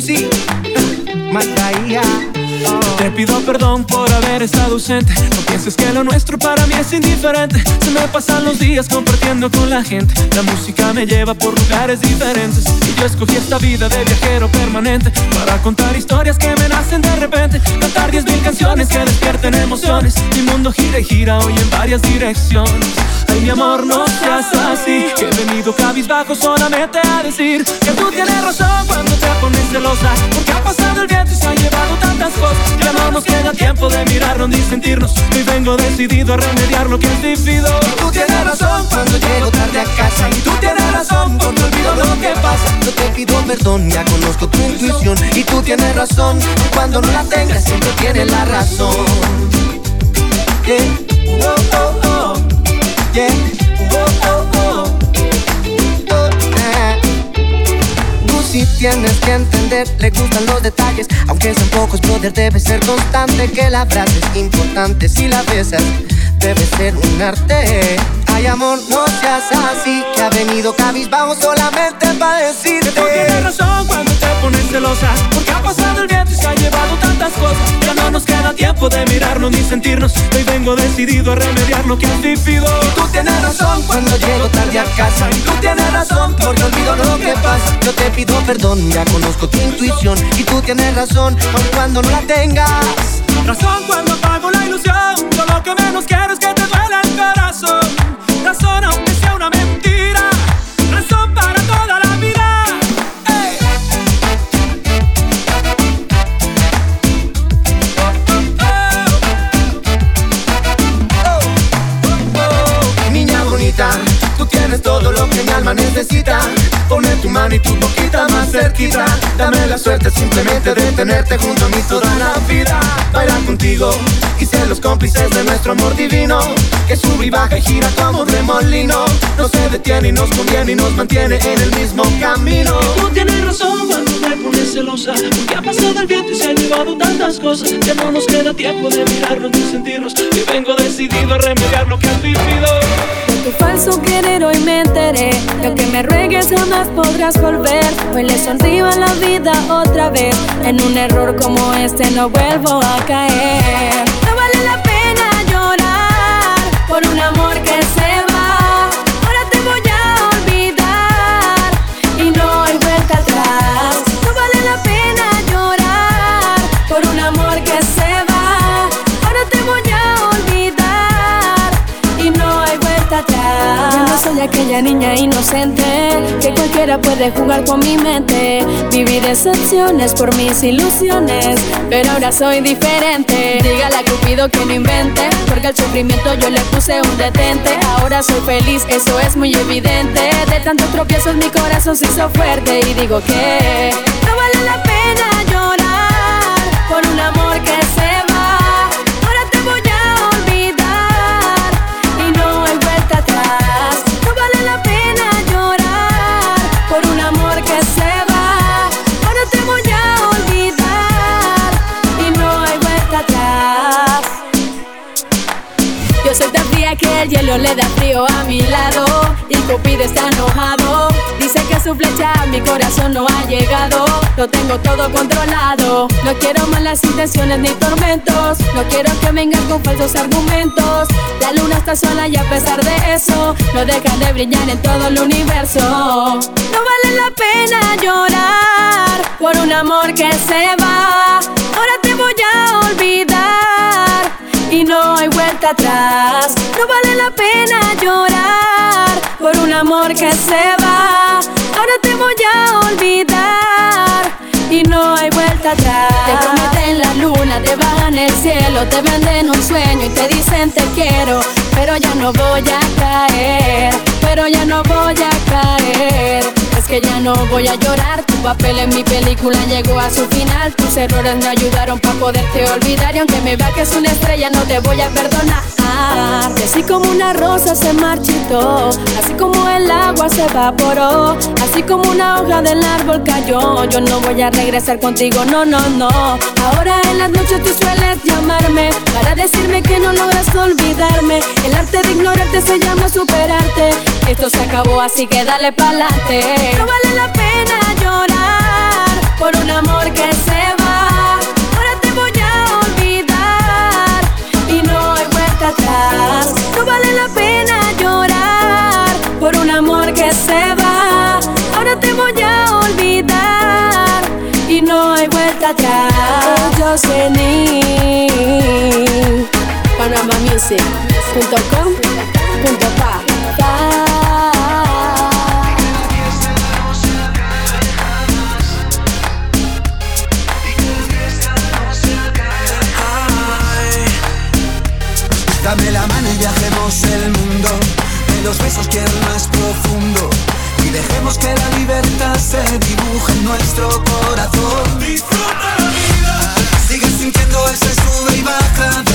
Uzi, Mataya. Te pido perdón por haber estado ausente. No pienses que lo nuestro para mí es indiferente. Se me pasan los días compartiendo con la gente. La música me lleva por lugares diferentes. Y yo escogí esta vida de viajero permanente. Para contar historias que me nacen de repente. Cantar mil canciones que despierten emociones. Mi mundo gira y gira hoy en varias direcciones. Ay, mi amor, no seas así. Que he venido cabizbajo solamente a decir que tú tienes razón cuando te pones celosa. Porque ha pasado el viento y se han llevado tantas cosas. Ya no nos tiempo de mirarnos ni sentirnos. Y vengo decidido a remediar lo que es vivido. Tú tienes razón cuando llego tarde a casa. Y tú tienes razón porque olvido lo que pasa. Yo te pido perdón, ya conozco tu intuición. Y tú tienes razón, cuando no la tengas siempre tienes la razón. Oh, oh. Oh, Lucy, tienes que entender, le gustan los detalles, aunque sean pocos, brother, debe ser constante, que la frase es importante, si la besas, debe ser un arte. Ay, amor, no seas así, que ha venido cabizbajo solamente para decirte. Tú tienes razón cuando te pones celosa pasado el viento y se ha llevado tantas cosas. Ya no nos queda tiempo de mirarnos ni sentirnos. Hoy vengo decidido a remediar lo que has vivido. Tú tienes razón cuando llego tarde a casa. Y tú tienes razón porque olvido lo que pasa. Yo te pido perdón, ya conozco tu intuición. Y tú tienes razón aun cuando no la tengas. Razón cuando apago la ilusión. Yo lo que menos quiero es que te duela el corazón. Razón aunque sea una mentira. Razón para toda tienes todo lo que mi alma necesita. Pone tu mano y tu boquita más cerquita. Dame la suerte simplemente de tenerte junto a mí toda la vida. Bailar contigo y ser los cómplices de nuestro amor divino Que sube y baja y gira como un remolino. No se detiene y nos conviene y nos mantiene en el mismo camino. Tú tienes razón cuando te pones celosa Porque ha pasado el viento y se han llevado tantas cosas Ya no nos queda tiempo de mirarnos ni sentirnos. Y vengo decidido a remediar lo que has vivido Tu falso querer hoy me enteré. Lo que me ruegues jamás podrás volver. Hoy le sonrío a la vida otra vez. En un error como este no vuelvo a caer. No vale la pena llorar Por un amor aquella niña inocente que cualquiera puede jugar con mi mente. Viví decepciones por mis ilusiones, pero ahora soy diferente. Dígale a Cupido que no invente, porque al sufrimiento yo le puse un detente. Ahora soy feliz, eso es muy evidente. De tantos tropiezos mi corazón se hizo fuerte y digo que no vale la pena llorar por un amor que se Su flecha mi corazón no ha llegado. Lo tengo todo controlado. No quiero malas intenciones ni tormentos. No quiero que vengan con falsos argumentos. La luna está sola y a pesar de eso No deja de brillar en todo el universo. No vale la pena llorar Por un amor que se va. Ahora te voy a olvidar y no hay vuelta atrás. No vale la pena llorar por un amor que se va. Ahora te voy a olvidar y no hay vuelta atrás. Te prometen la luna, te bajan el cielo, te venden un sueño y te dicen te quiero, pero ya no voy a caer, pero ya no voy a caer. Es que ya no voy a llorar. Tu papel en mi película llegó a su final. Tus errores me ayudaron para poderte olvidar. Y aunque me vea que es una estrella, no te voy a perdonar. Así como una rosa se marchitó, así como el agua se evaporó, así como una hoja del árbol cayó. Yo no voy a regresar contigo, no, no, no. Ahora en las noches tú sueles llamarme para decirme que no logras olvidarme. El arte de ignorarte se llama superarte. Esto se acabó, así que dale pa'lante. No vale la pena llorar por un amor que se va. No vale la pena llorar por un amor que se va. Ahora te voy a olvidar y no hay vuelta atrás. Yo sé ni los besos quiero el más profundo. Y dejemos que la libertad se dibuje en nuestro corazón. Disfruta la vida. Sigue sintiendo ese sube y baja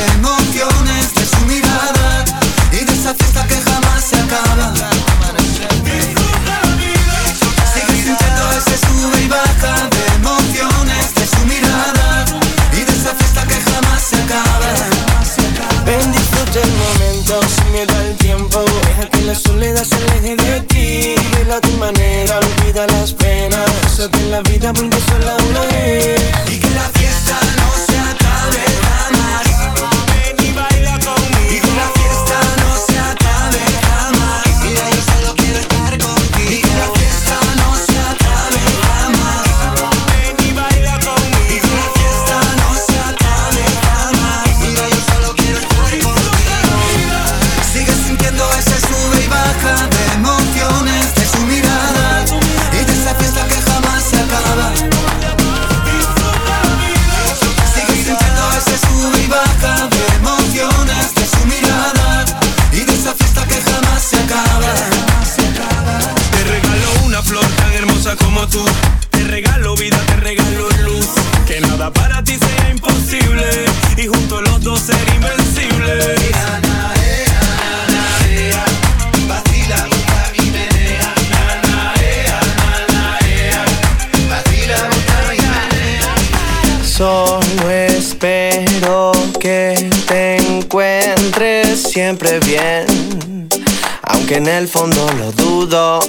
Aunque en el fondo lo dudo.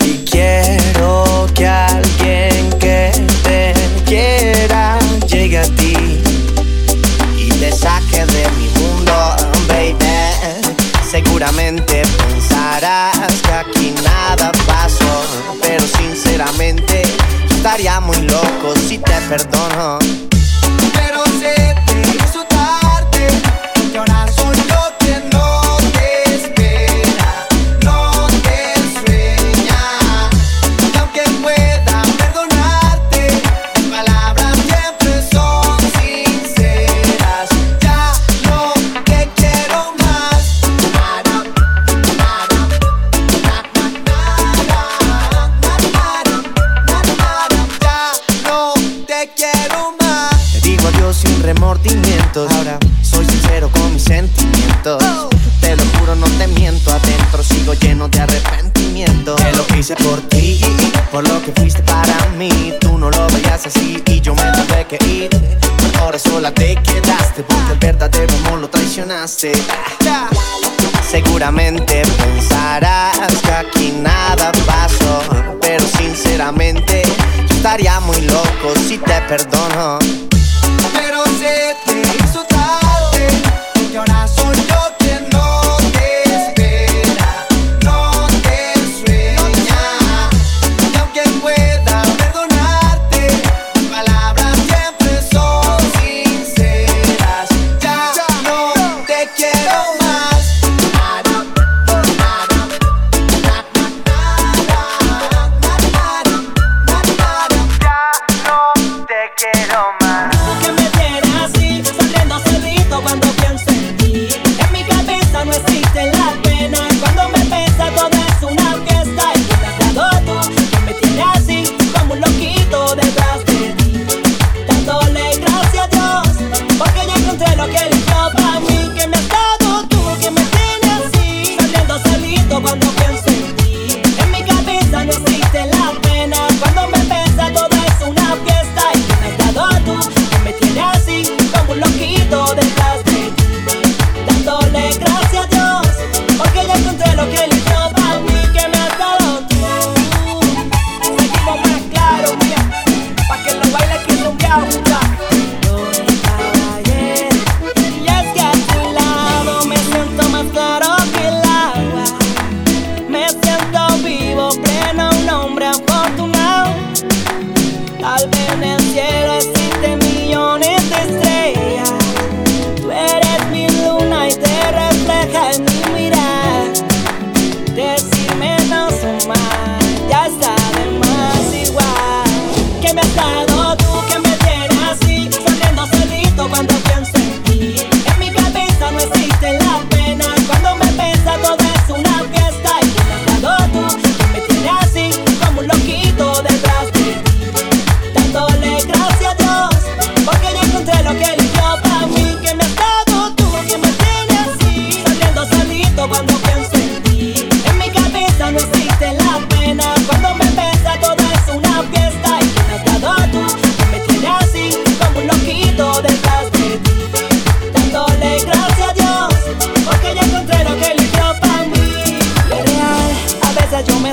Y quiero que alguien que te quiera llegue a ti y te saque de mi mundo, baby. Seguramente pensarás que aquí nada pasó, pero sinceramente estaría muy loco si te perdono. Por lo que fuiste para mí. Tú no lo veías así y yo me tuve que ir. Ahora sola te quedaste porque el verdadero amor lo traicionaste. Seguramente pensarás que aquí nada pasó, pero sinceramente yo estaría muy loco si te perdono. Pero se te hizo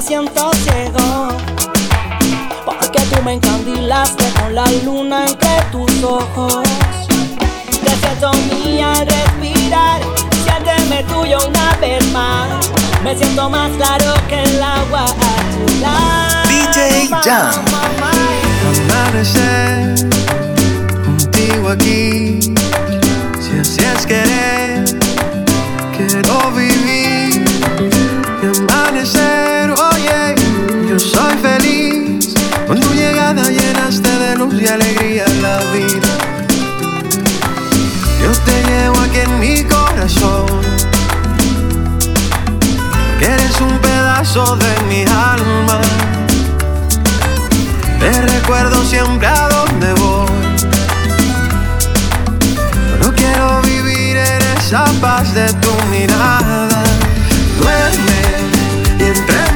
siento ciego, porque tú me encandilaste con la luna entre tus ojos. Deseo mía respirar, siénteme tuyo una vez más. Me siento más claro que el agua a DJ Jam. Amanecer contigo aquí, si así es querer, quiero vivir. mirada llenaste de luz y alegría la vida. Yo te llevo aquí en mi corazón, eres un pedazo de mi alma. Te recuerdo siempre a donde voy. No quiero vivir en esa paz de tu mirada. Duerme y entre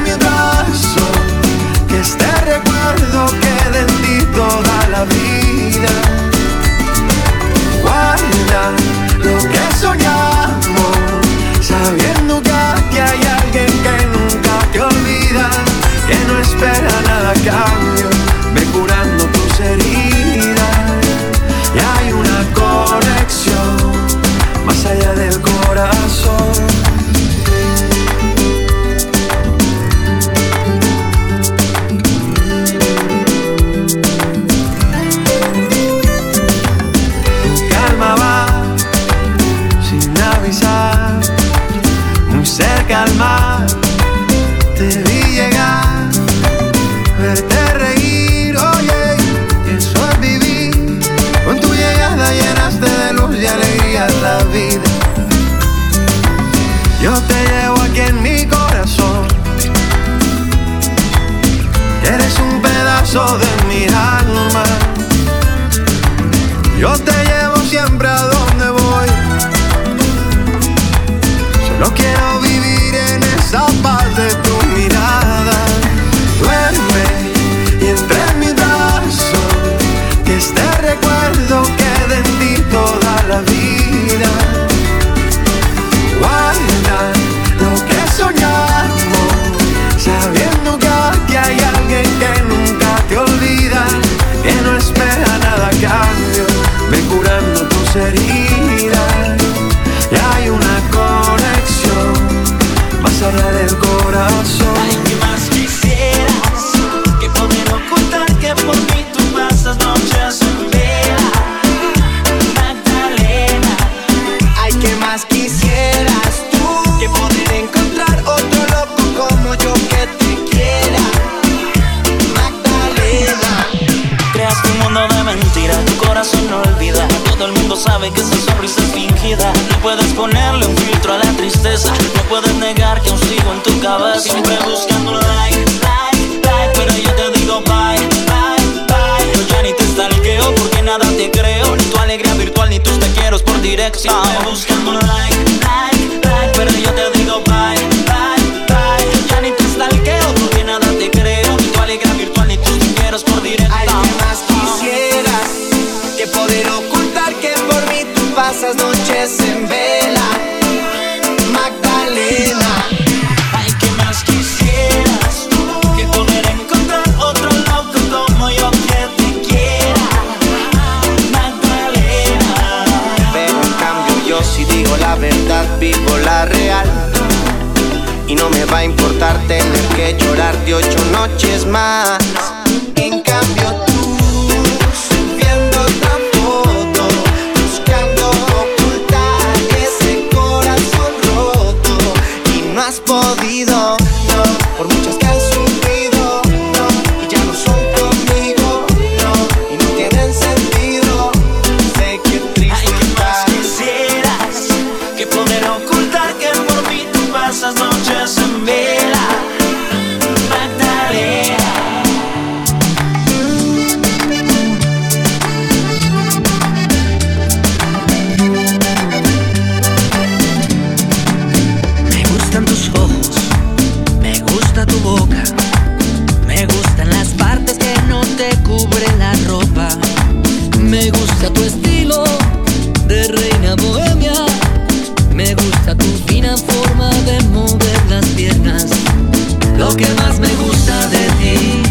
Lo que más me gusta de ti,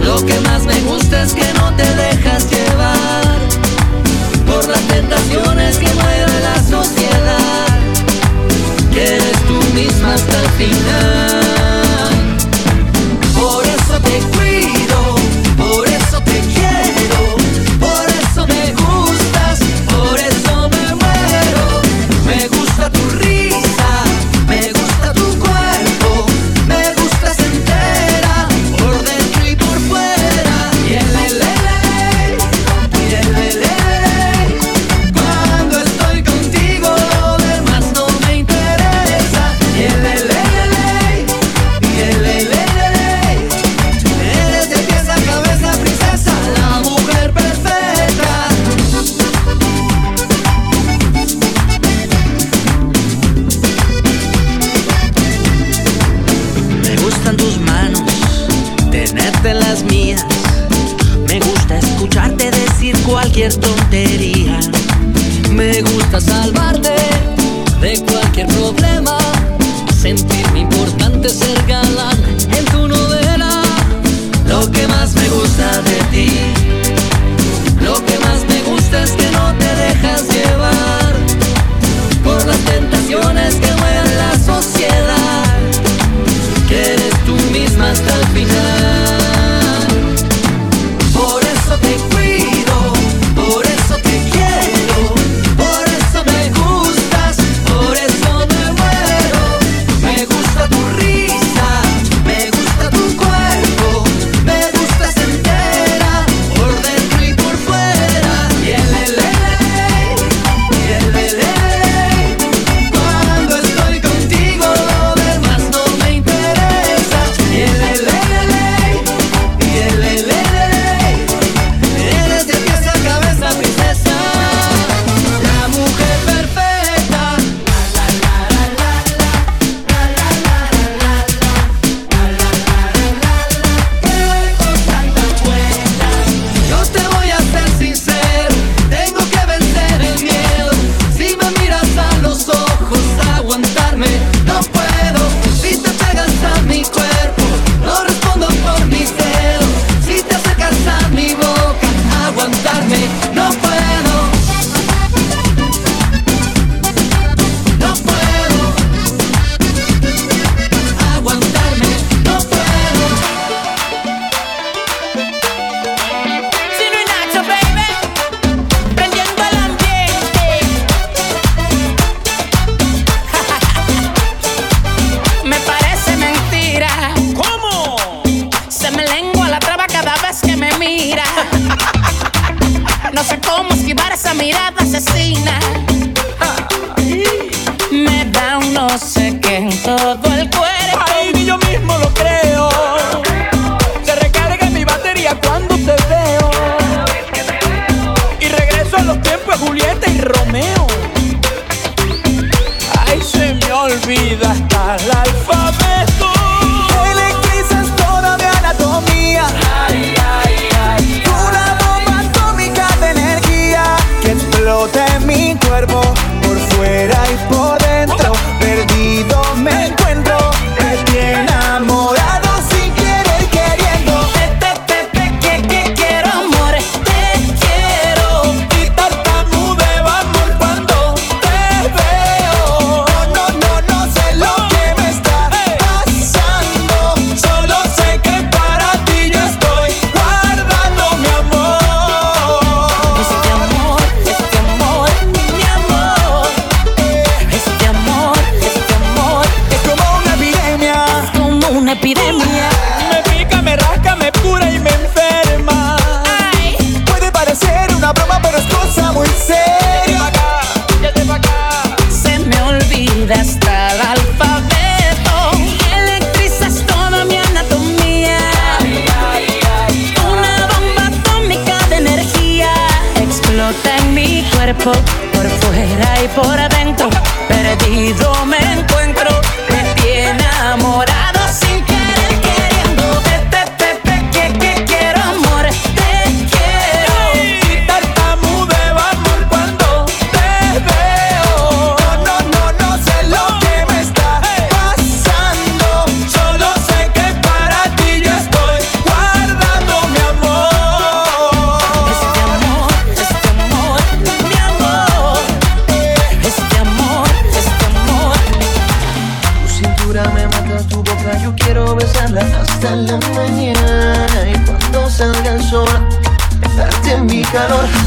lo que más me gusta es que no te dejas llevar por la tentación.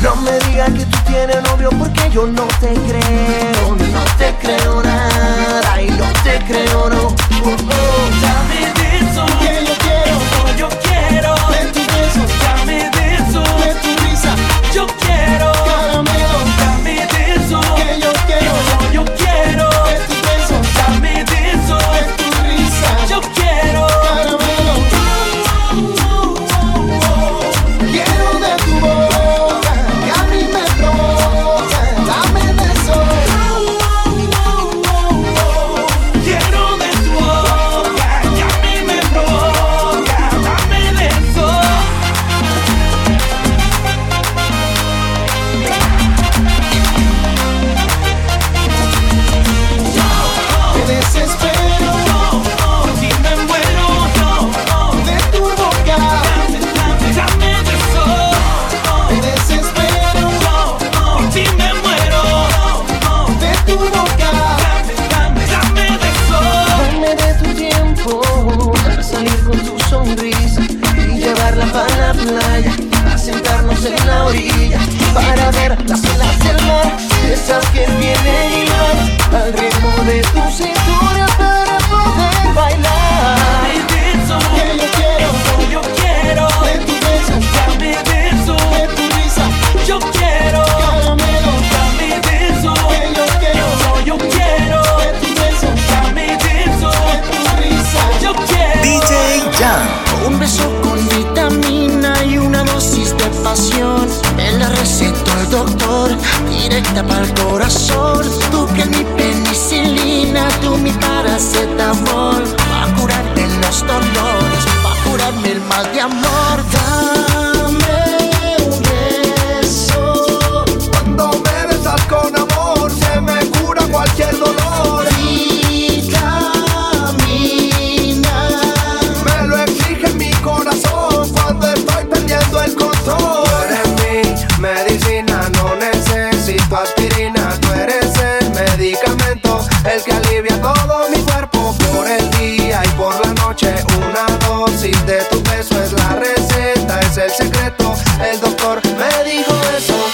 No me digas que tú tienes novio porque yo no te creo, no te creo nada y no te creo no. tu boca. Dame, dame, dame de sol. Dame de tu tiempo. Salir con tu sonrisa y llevarla para la playa. A sentarnos en la orilla para ver las olas del mar. Esas que vienen y van al ritmo de tu cintura. receta para el corazón. Tú que mi penicilina, tú mi paracetamol. Va a curarme los dolores, va a curarme el mal de amor. todo mi cuerpo por el día y por la noche. Una dosis de tu beso es la receta, es el secreto. El doctor me dijo eso.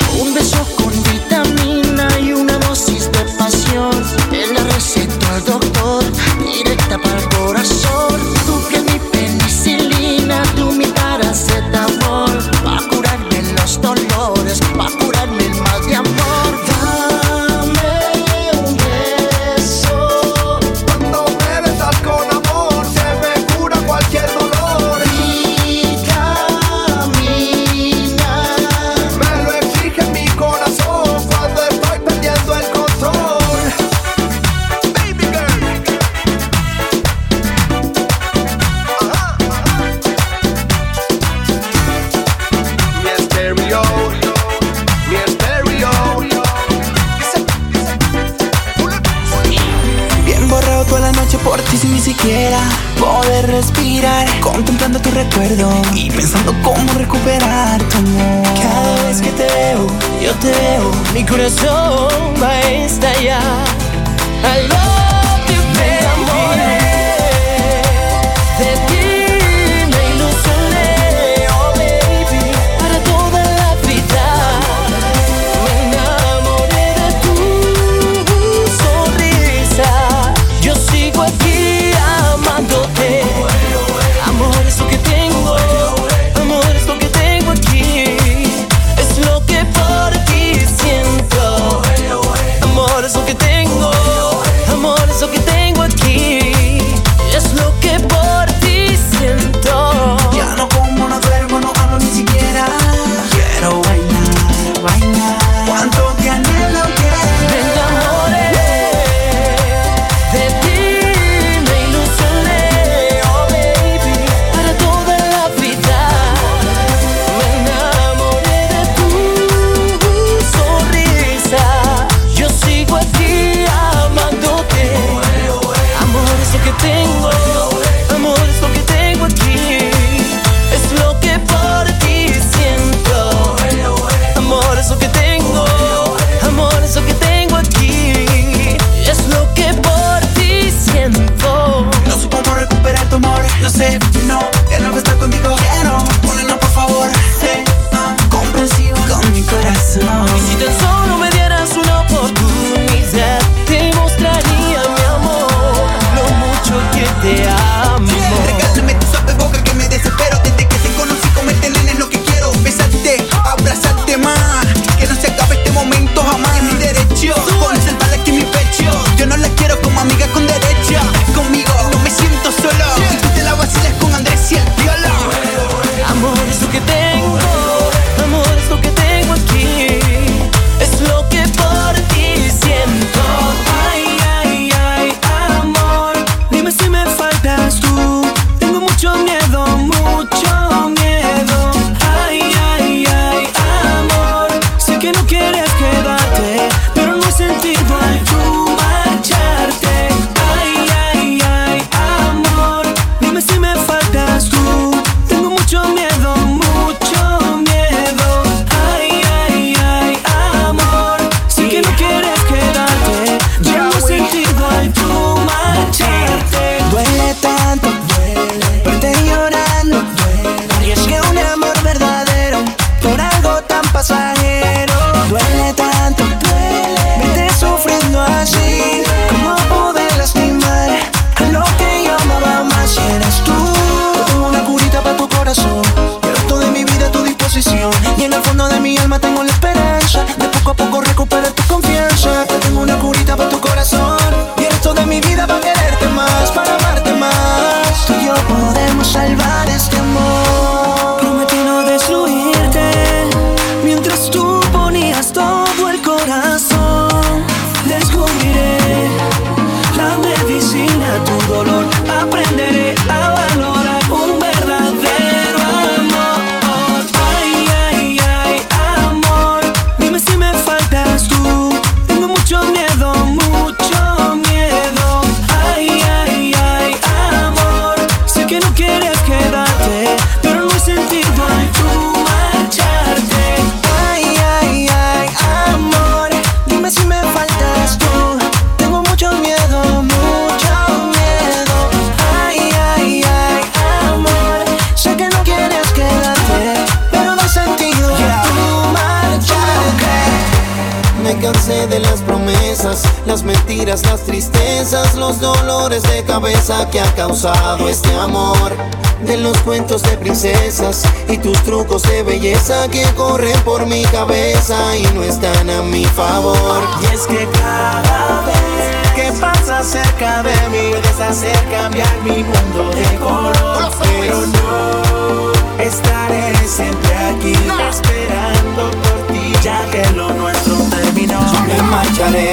Me de las promesas, las mentiras, las tristezas, los dolores de cabeza que ha causado este amor. De los cuentos de princesas y tus trucos de belleza que corren por mi cabeza y no están a mi favor. Y es que cada vez que pasas cerca de mí, puedes cambiar mi mundo de color. Pero no estaré siempre aquí esperando por ya que lo nuestro terminó. Me marcharé,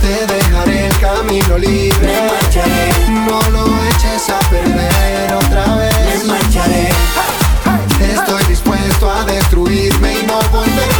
te dejaré el camino libre. Me marcharé, no lo eches a perder otra vez. Me marcharé, estoy dispuesto a destruirme y no volveré.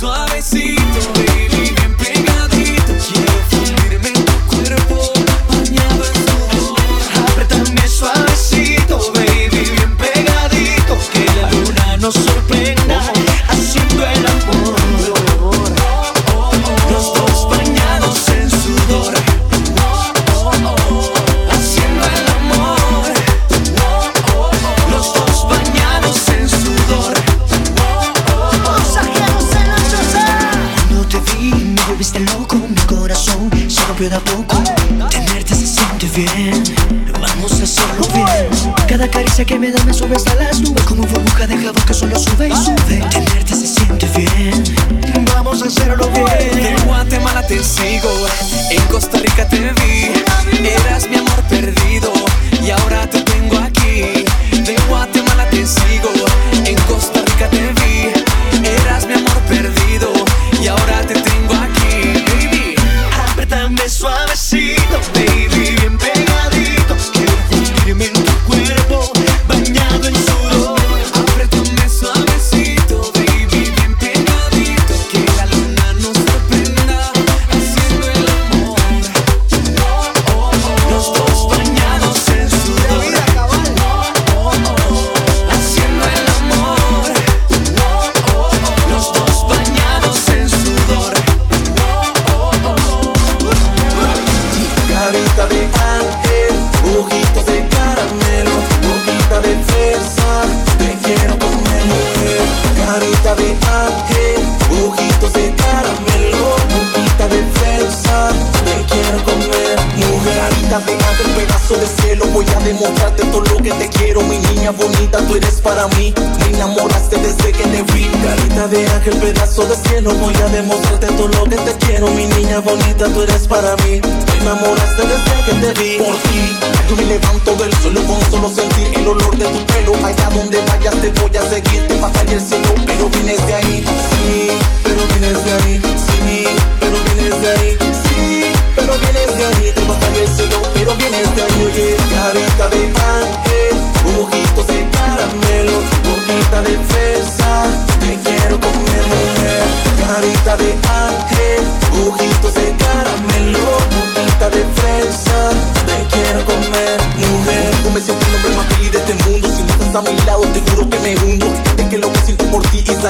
suavecito.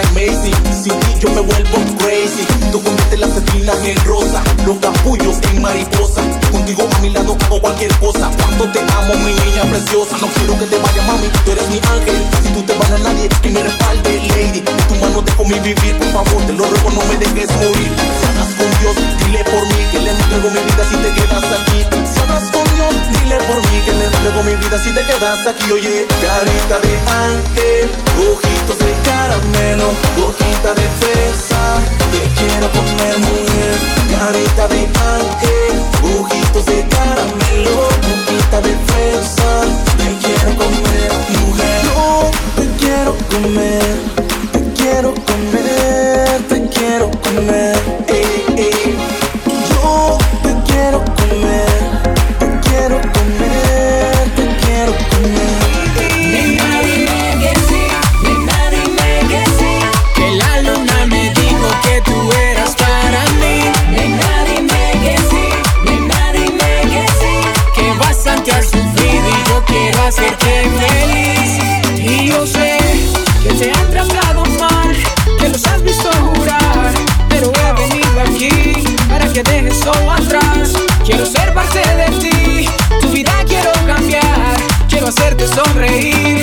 Amazing Sin ti yo me vuelvo crazy Tú conviertes las espinas en rosa Los capullos en mariposa. Contigo a mi lado hago cualquier cosa. Cuando te amo mi niña preciosa. No quiero que te vayas mami, tú eres mi ángel. Si tú te vas a nadie que me respalde lady. Tu mano dejo mi vivir Por favor te lo ruego no me dejes morir. Si hablas con Dios dile por mí Que le entrego mi vida si te quedas aquí dile por mí Que le entrego mi vida si te quedas aquí. Oye, carita de ángel Ojitos de caramelo Boquita de fresa Te quiero comer mujer. Carita de ángel Ojitos de caramelo Boquita de fresa Te quiero comer mujer. Te quiero comer Te quiero comer Te quiero comer hacerte feliz. Y yo sé que te han tratado mal, que los has visto jurar. Pero he venido aquí para que dejes todo atrás. Quiero ser parte de ti, tu vida quiero cambiar. Quiero hacerte sonreír.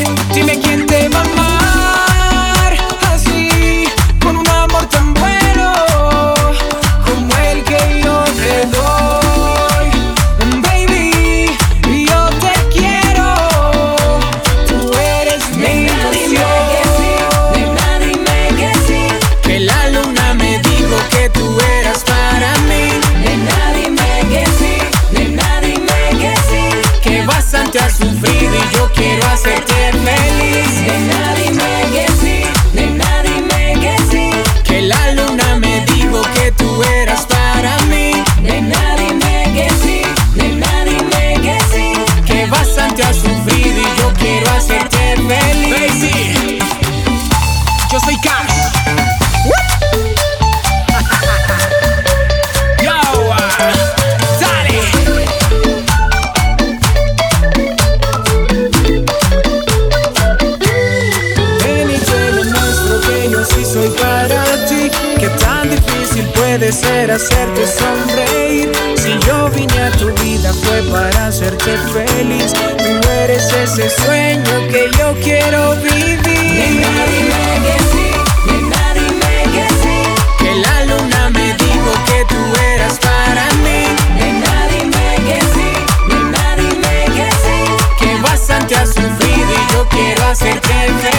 Puede ser hacerte sonreír. Si yo vine a tu vida fue para hacerte feliz. Tú eres ese sueño que yo quiero vivir. Nena, dime que sí, nena, dime que sí. Que la luna me dijo que tú eras para mí. Nena, dime que sí, nena, dime que sí. Que bastante has sufrido y yo quiero hacerte feliz.